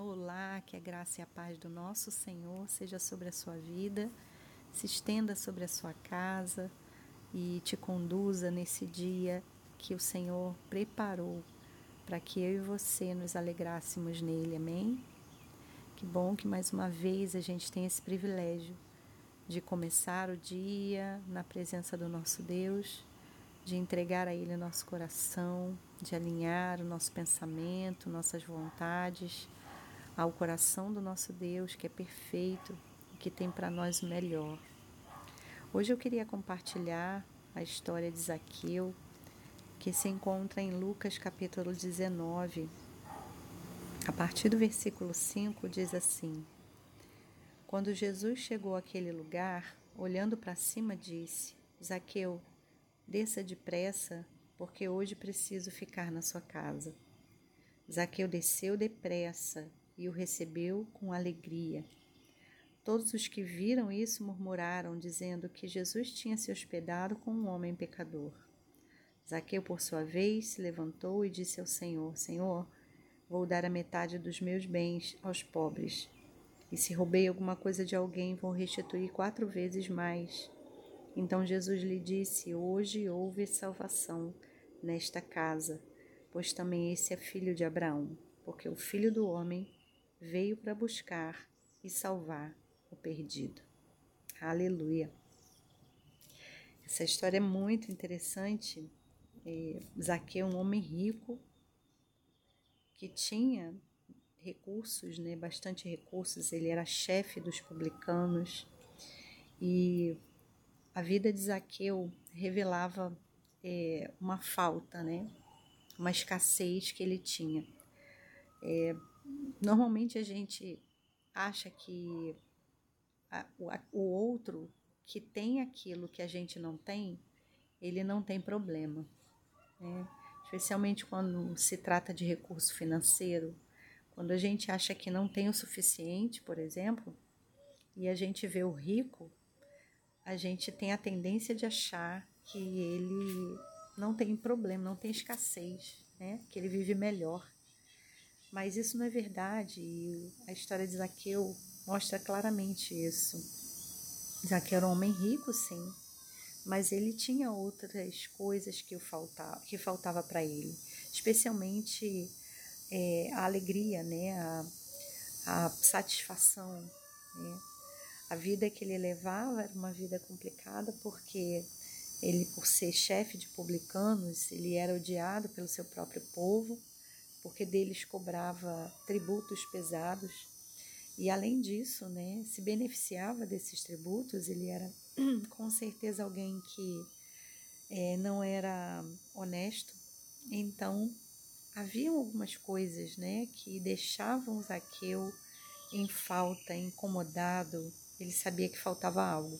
Olá, que a graça e a paz do nosso Senhor seja sobre a sua vida, se estenda sobre a sua casa e te conduza nesse dia que o Senhor preparou para que eu e você nos alegrássemos nele. Amém? Que bom que mais uma vez a gente tem esse privilégio de começar o dia na presença do nosso Deus, de entregar a Ele o nosso coração, de alinhar o nosso pensamento, nossas vontades ao coração do nosso Deus, que é perfeito e que tem para nós o melhor. Hoje eu queria compartilhar a história de Zaqueu, que se encontra em Lucas capítulo 19. A partir do versículo 5 diz assim: Quando Jesus chegou àquele lugar, olhando para cima, disse: Zaqueu, desça depressa, porque hoje preciso ficar na sua casa. Zaqueu desceu depressa e o recebeu com alegria. Todos os que viram isso murmuraram, dizendo que Jesus tinha se hospedado com um homem pecador. Zaqueu, por sua vez, se levantou e disse ao Senhor: Senhor, vou dar a metade dos meus bens aos pobres. E se roubei alguma coisa de alguém, vou restituir quatro vezes mais. Então Jesus lhe disse: Hoje houve salvação nesta casa, pois também esse é filho de Abraão, porque o filho do homem veio para buscar e salvar o perdido. Aleluia. Essa história é muito interessante. É, Zaqueu, um homem rico, que tinha recursos, né, bastante recursos, ele era chefe dos publicanos e a vida de Zaqueu revelava é, uma falta, né, uma escassez que ele tinha. É, Normalmente a gente acha que a, o, a, o outro que tem aquilo que a gente não tem, ele não tem problema. Né? Especialmente quando se trata de recurso financeiro. Quando a gente acha que não tem o suficiente, por exemplo, e a gente vê o rico, a gente tem a tendência de achar que ele não tem problema, não tem escassez, né? que ele vive melhor. Mas isso não é verdade e a história de Zaqueu mostra claramente isso. Zaqueu era um homem rico, sim, mas ele tinha outras coisas que, faltava, que faltava para ele, especialmente é, a alegria, né, a, a satisfação. Né? A vida que ele levava era uma vida complicada porque ele, por ser chefe de publicanos, ele era odiado pelo seu próprio povo porque deles cobrava tributos pesados e além disso, né, se beneficiava desses tributos. Ele era com certeza alguém que é, não era honesto. Então haviam algumas coisas, né, que deixavam Zaqueu em falta, incomodado. Ele sabia que faltava algo.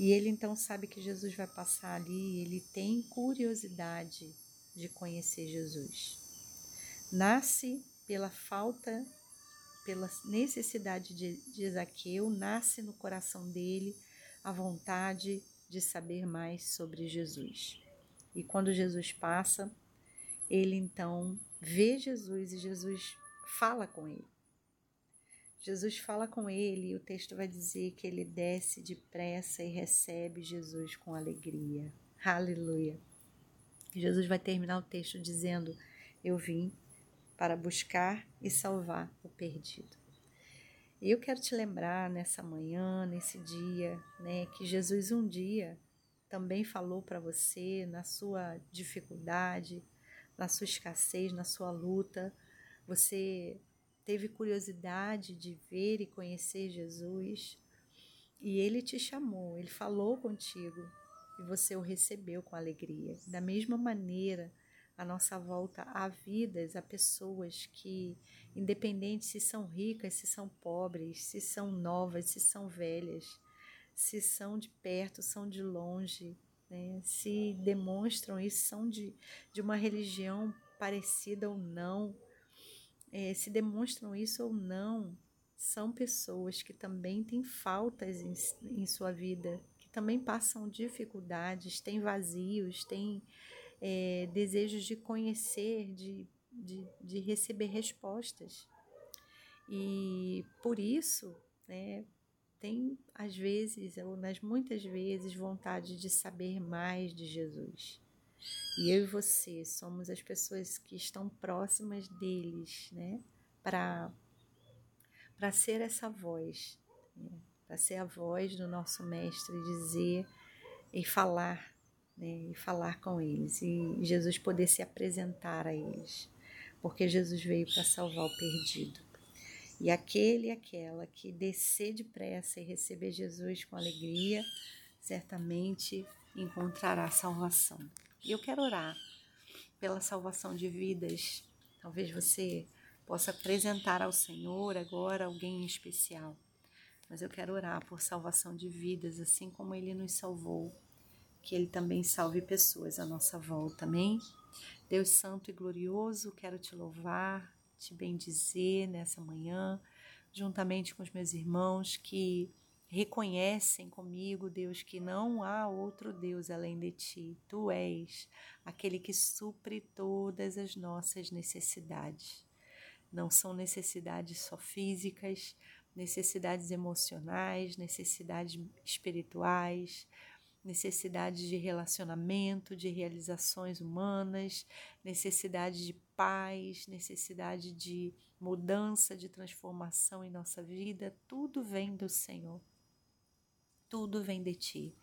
E ele então sabe que Jesus vai passar ali, ele tem curiosidade de conhecer Jesus nasce pela falta, pela necessidade de, de Zaqueu, nasce no coração dele a vontade de saber mais sobre Jesus. E quando Jesus passa, ele então vê Jesus e Jesus fala com ele. Jesus fala com ele e o texto vai dizer que ele desce depressa e recebe Jesus com alegria. Aleluia. Jesus vai terminar o texto dizendo: Eu vim para buscar e salvar o perdido. Eu quero te lembrar nessa manhã, nesse dia, né, que Jesus um dia também falou para você na sua dificuldade, na sua escassez, na sua luta. Você teve curiosidade de ver e conhecer Jesus e ele te chamou, ele falou contigo e você o recebeu com alegria. Da mesma maneira, a nossa volta a vidas, a pessoas que, independente se são ricas, se são pobres, se são novas, se são velhas, se são de perto, são de longe, né? se demonstram isso, são de, de uma religião parecida ou não, é, se demonstram isso ou não, são pessoas que também têm faltas em, em sua vida, que também passam dificuldades, têm vazios, têm é, desejos de conhecer, de, de, de receber respostas. E por isso, né, tem às vezes, ou nas muitas vezes, vontade de saber mais de Jesus. E eu e você somos as pessoas que estão próximas deles, né? Para para ser essa voz, né? para ser a voz do nosso mestre, dizer e falar, né? E falar com eles e Jesus poder se apresentar a eles, porque Jesus veio para salvar o perdido. E aquele e aquela que descer depressa e receber Jesus com alegria, certamente encontrará salvação. E eu quero orar pela salvação de vidas. Talvez você possa apresentar ao Senhor agora alguém em especial. Mas eu quero orar por salvação de vidas, assim como Ele nos salvou. Que Ele também salve pessoas à nossa volta. Amém? Deus Santo e Glorioso, quero te louvar, te bendizer nessa manhã, juntamente com os meus irmãos que reconhecem comigo, Deus, que não há outro Deus além de ti. Tu és aquele que supre todas as nossas necessidades. Não são necessidades só físicas, necessidades emocionais, necessidades espirituais, necessidades de relacionamento, de realizações humanas, necessidade de paz, necessidade de mudança, de transformação em nossa vida, tudo vem do Senhor. Tudo vem de ti.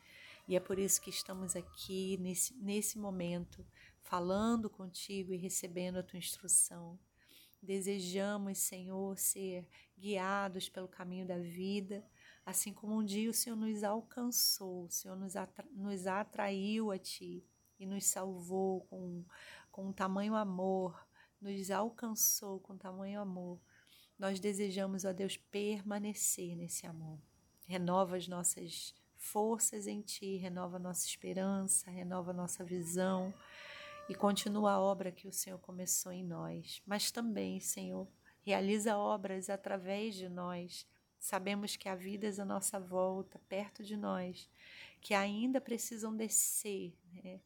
E é por isso que estamos aqui nesse, nesse momento, falando contigo e recebendo a tua instrução. Desejamos, Senhor, ser guiados pelo caminho da vida Assim como um dia o Senhor nos alcançou, o Senhor nos, atra nos atraiu a Ti e nos salvou com, com um tamanho amor, nos alcançou com tamanho amor. Nós desejamos, ó Deus, permanecer nesse amor. Renova as nossas forças em Ti, renova nossa esperança, renova nossa visão e continua a obra que o Senhor começou em nós. Mas também, Senhor, realiza obras através de nós Sabemos que há vidas à nossa volta, perto de nós, que ainda precisam descer né,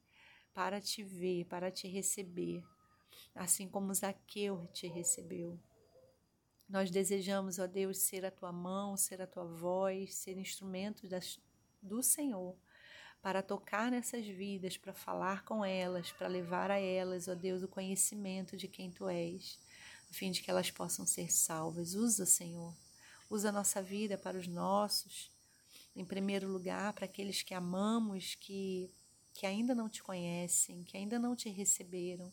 para te ver, para te receber, assim como Zaqueu te recebeu. Nós desejamos, ó Deus, ser a tua mão, ser a tua voz, ser instrumento das, do Senhor para tocar nessas vidas, para falar com elas, para levar a elas, ó Deus, o conhecimento de quem tu és, a fim de que elas possam ser salvas. Usa, Senhor, Usa a nossa vida para os nossos, em primeiro lugar, para aqueles que amamos, que, que ainda não te conhecem, que ainda não te receberam.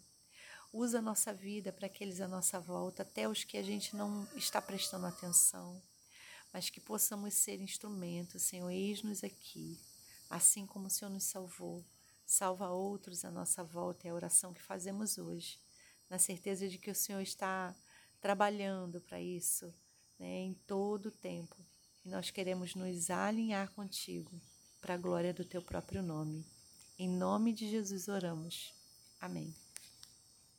Usa a nossa vida para aqueles à nossa volta, até os que a gente não está prestando atenção, mas que possamos ser instrumentos, Senhor, eis-nos aqui, assim como o Senhor nos salvou. Salva outros à nossa volta, é a oração que fazemos hoje, na certeza de que o Senhor está trabalhando para isso né, em todo o tempo. E nós queremos nos alinhar contigo para a glória do teu próprio nome. Em nome de Jesus oramos. Amém.